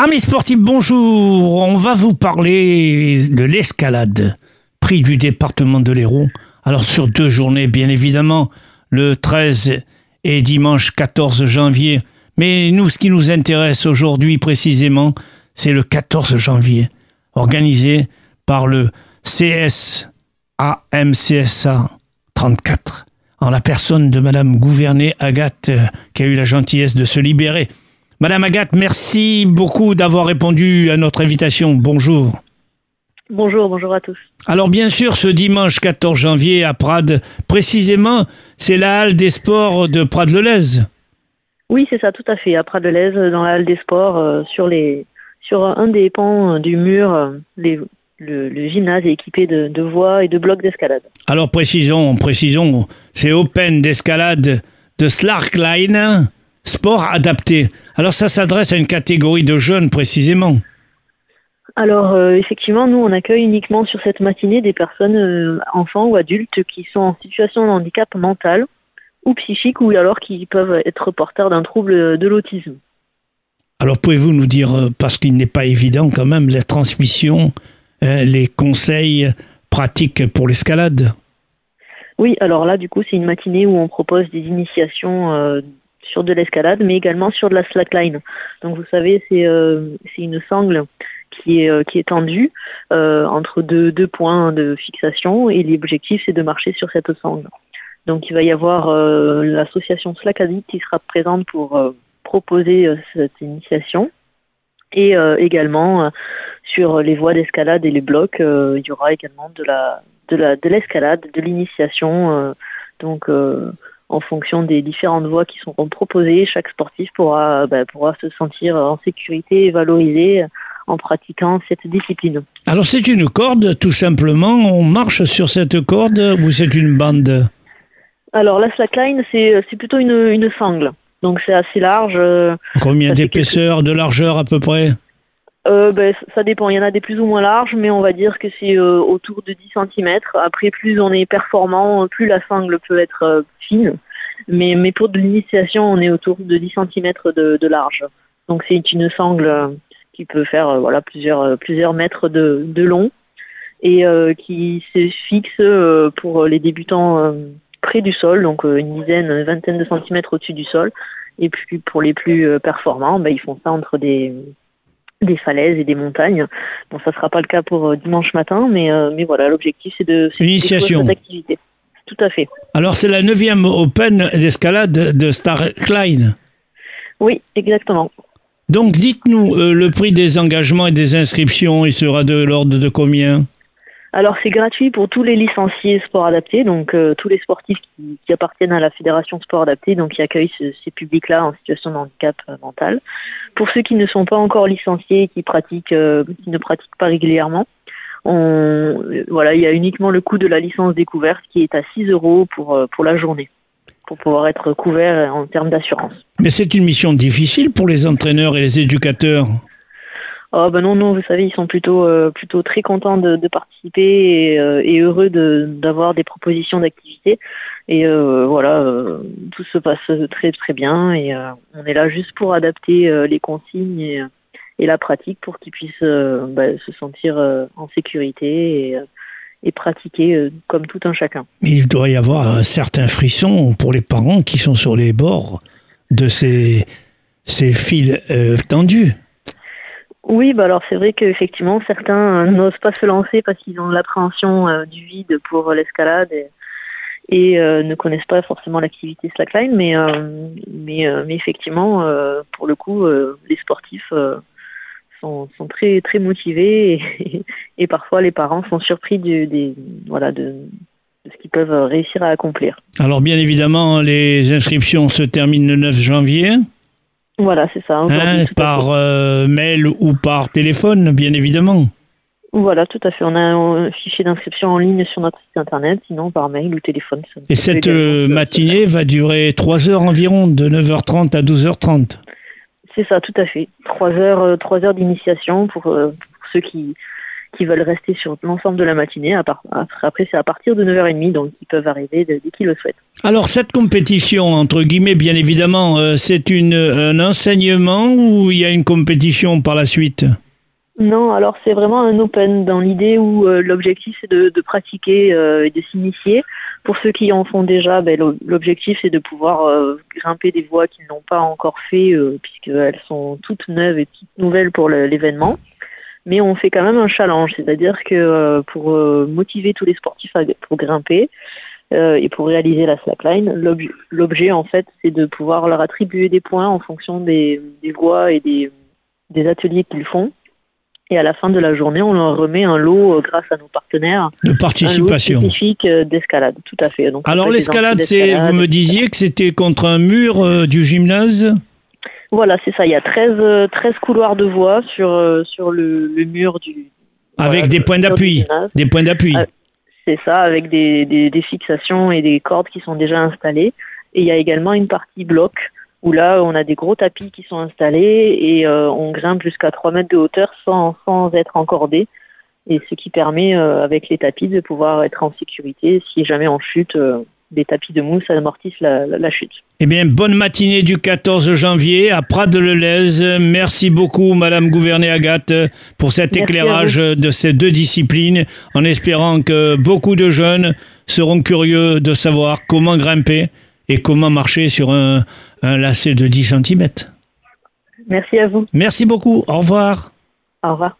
Amis sportifs, bonjour. On va vous parler de l'escalade, prix du département de l'Hérault. Alors sur deux journées, bien évidemment, le 13 et dimanche 14 janvier. Mais nous, ce qui nous intéresse aujourd'hui précisément, c'est le 14 janvier, organisé par le CSAMCSA 34, en la personne de Madame Gouvernet Agathe, euh, qui a eu la gentillesse de se libérer. Madame Agathe, merci beaucoup d'avoir répondu à notre invitation. Bonjour. Bonjour, bonjour à tous. Alors bien sûr, ce dimanche 14 janvier à Prades, précisément, c'est la halle des sports de Prades-le-Lez. Oui, c'est ça, tout à fait. À Prades-le-Lez, dans la halle des sports, euh, sur, les, sur un des pans du mur, euh, le, gymnase est équipé de, de voies et de blocs d'escalade. Alors précisons, précisons, c'est open d'escalade de Slarkline sport adapté. Alors ça s'adresse à une catégorie de jeunes précisément. Alors euh, effectivement, nous on accueille uniquement sur cette matinée des personnes, euh, enfants ou adultes, qui sont en situation de handicap mental ou psychique ou alors qui peuvent être porteurs d'un trouble de l'autisme. Alors pouvez-vous nous dire, euh, parce qu'il n'est pas évident quand même, la transmission, les conseils pratiques pour l'escalade? Oui, alors là du coup c'est une matinée où on propose des initiations sur de l'escalade, mais également sur de la slackline. Donc vous savez, c'est euh, une sangle qui est, euh, qui est tendue euh, entre deux, points de fixation et l'objectif c'est de marcher sur cette sangle. Donc il va y avoir l'association Slackadit qui sera présente pour proposer cette initiation. Et également sur les voies d'escalade et les blocs, il y aura également de la de l'escalade, de l'initiation. donc en fonction des différentes voies qui seront proposées, chaque sportif pourra, bah, pourra se sentir en sécurité et valorisé en pratiquant cette discipline. Alors c'est une corde, tout simplement. On marche sur cette corde ou c'est une bande? Alors la slackline, c'est plutôt une, une sangle. Donc c'est assez large. Combien d'épaisseur, de largeur à peu près? Euh, ben, ça dépend, il y en a des plus ou moins larges, mais on va dire que c'est euh, autour de 10 cm. Après, plus on est performant, plus la sangle peut être euh, fine. Mais, mais pour de l'initiation, on est autour de 10 cm de, large. Donc c'est une sangle qui peut faire voilà, plusieurs, plusieurs mètres de, long et qui se fixe pour les débutants près du sol, donc une dizaine, une vingtaine de centimètres au-dessus du sol. Et puis pour les plus performants, ben, ils font ça entre des des falaises et des montagnes. Bon, ça sera pas le cas pour euh, dimanche matin, mais, euh, mais voilà, l'objectif c'est de initiation d'activité. Tout à fait. Alors c'est la neuvième Open d'escalade de Star Klein. Oui, exactement. Donc dites-nous, euh, le prix des engagements et des inscriptions, il sera de l'ordre de combien? Alors c'est gratuit pour tous les licenciés sport adapté, donc euh, tous les sportifs qui, appartiennent à la fédération sport adapté, donc qui accueillent ces publics-là en situation de handicap euh, mental. Pour ceux qui ne sont pas encore licenciés, qui pratiquent, euh, qui ne pratiquent pas régulièrement, on, voilà, il y a uniquement le coût de la licence découverte qui est à 6 euros pour pour la journée, pour pouvoir être couvert en termes d'assurance. Mais c'est une mission difficile pour les entraîneurs et les éducateurs. Oh ben non, non, vous savez, ils sont plutôt, euh, plutôt très contents de, participer et, euh, et heureux d'avoir des propositions d'activité. Et euh, voilà, tout se passe très très bien et on est là juste pour adapter les consignes et, et, la pratique pour qu'ils puissent bah, se sentir en sécurité et, et pratiquer comme tout un chacun. Mais il doit y avoir un certain frisson pour les parents qui sont sur les bords de ces, ces fils tendus. Oui, bah alors c'est vrai qu'effectivement certains euh, n'osent pas se lancer parce qu'ils ont l'appréhension euh, du vide pour l'escalade et, euh, ne connaissent pas forcément l'activité slackline, mais, mais, mais effectivement pour le coup les sportifs sont, sont, très très motivés et, parfois les parents sont surpris du, des, voilà, de, de ce qu'ils peuvent réussir à accomplir. Alors bien évidemment les inscriptions se terminent le 9 janvier. Voilà, c'est ça. Hein, par euh, mail ou par téléphone, bien évidemment. Voilà, tout à fait. On a un fichier d'inscription en ligne sur notre site internet, sinon par mail ou téléphone. Et cette euh, matinée va durer 3 heures environ, de 9h30 à 12h30. C'est ça, tout à fait. 3 heures, 3 euh, heures d'initiation pour, ceux qui, qui veulent rester sur l'ensemble de la matinée. Après, c'est à partir de 9h30, donc ils peuvent arriver dès qu'ils le souhaitent. Alors, cette compétition, entre guillemets, bien évidemment, euh, c'est un enseignement ou il y a une compétition par la suite? Non, alors c'est vraiment un open dans l'idée où euh, l'objectif c'est de, pratiquer euh, et de s'initier. Pour ceux qui en font déjà, ben, l'objectif c'est de pouvoir euh, grimper des voies qu'ils n'ont pas encore fait puisqu'elles sont toutes neuves et toutes nouvelles pour l'événement. Mais on fait quand même un challenge, c'est-à-dire que pour motiver tous les sportifs à, grimper et pour réaliser la slackline, l'objet en fait c'est de pouvoir leur attribuer des points en fonction des, voies et des ateliers qu'ils font et à la fin de la journée, on leur remet un lot euh, grâce à nos partenaires. De participation. Un lot spécifique euh, d'escalade, tout à fait. Donc, Alors l'escalade, c'est, vous me disiez que c'était contre un mur euh, du gymnase? Voilà, c'est ça. Il y a 13, 13 couloirs de voie sur, sur le, mur du. Avec des, points d'appui, des points d'appui. c'est ça, avec des, des, des, fixations et des cordes qui sont déjà installées. Et il y a également une partie bloc où là on a des gros tapis qui sont installés et euh, on grimpe jusqu'à 3 mètres de hauteur sans, sans être encordé et ce qui permet euh, avec les tapis de pouvoir être en sécurité si jamais on chute euh, des tapis de mousse amortissent la, la, chute. Eh bien, bonne matinée du 14 janvier à Prades-le-Lez. Merci beaucoup, Madame Gouvernet Agathe, pour cet éclairage de ces deux disciplines, en espérant que beaucoup de jeunes seront curieux de savoir comment grimper et comment marcher sur un, un lacet de 10 cm. Merci à vous. Merci beaucoup. Au revoir. Au revoir.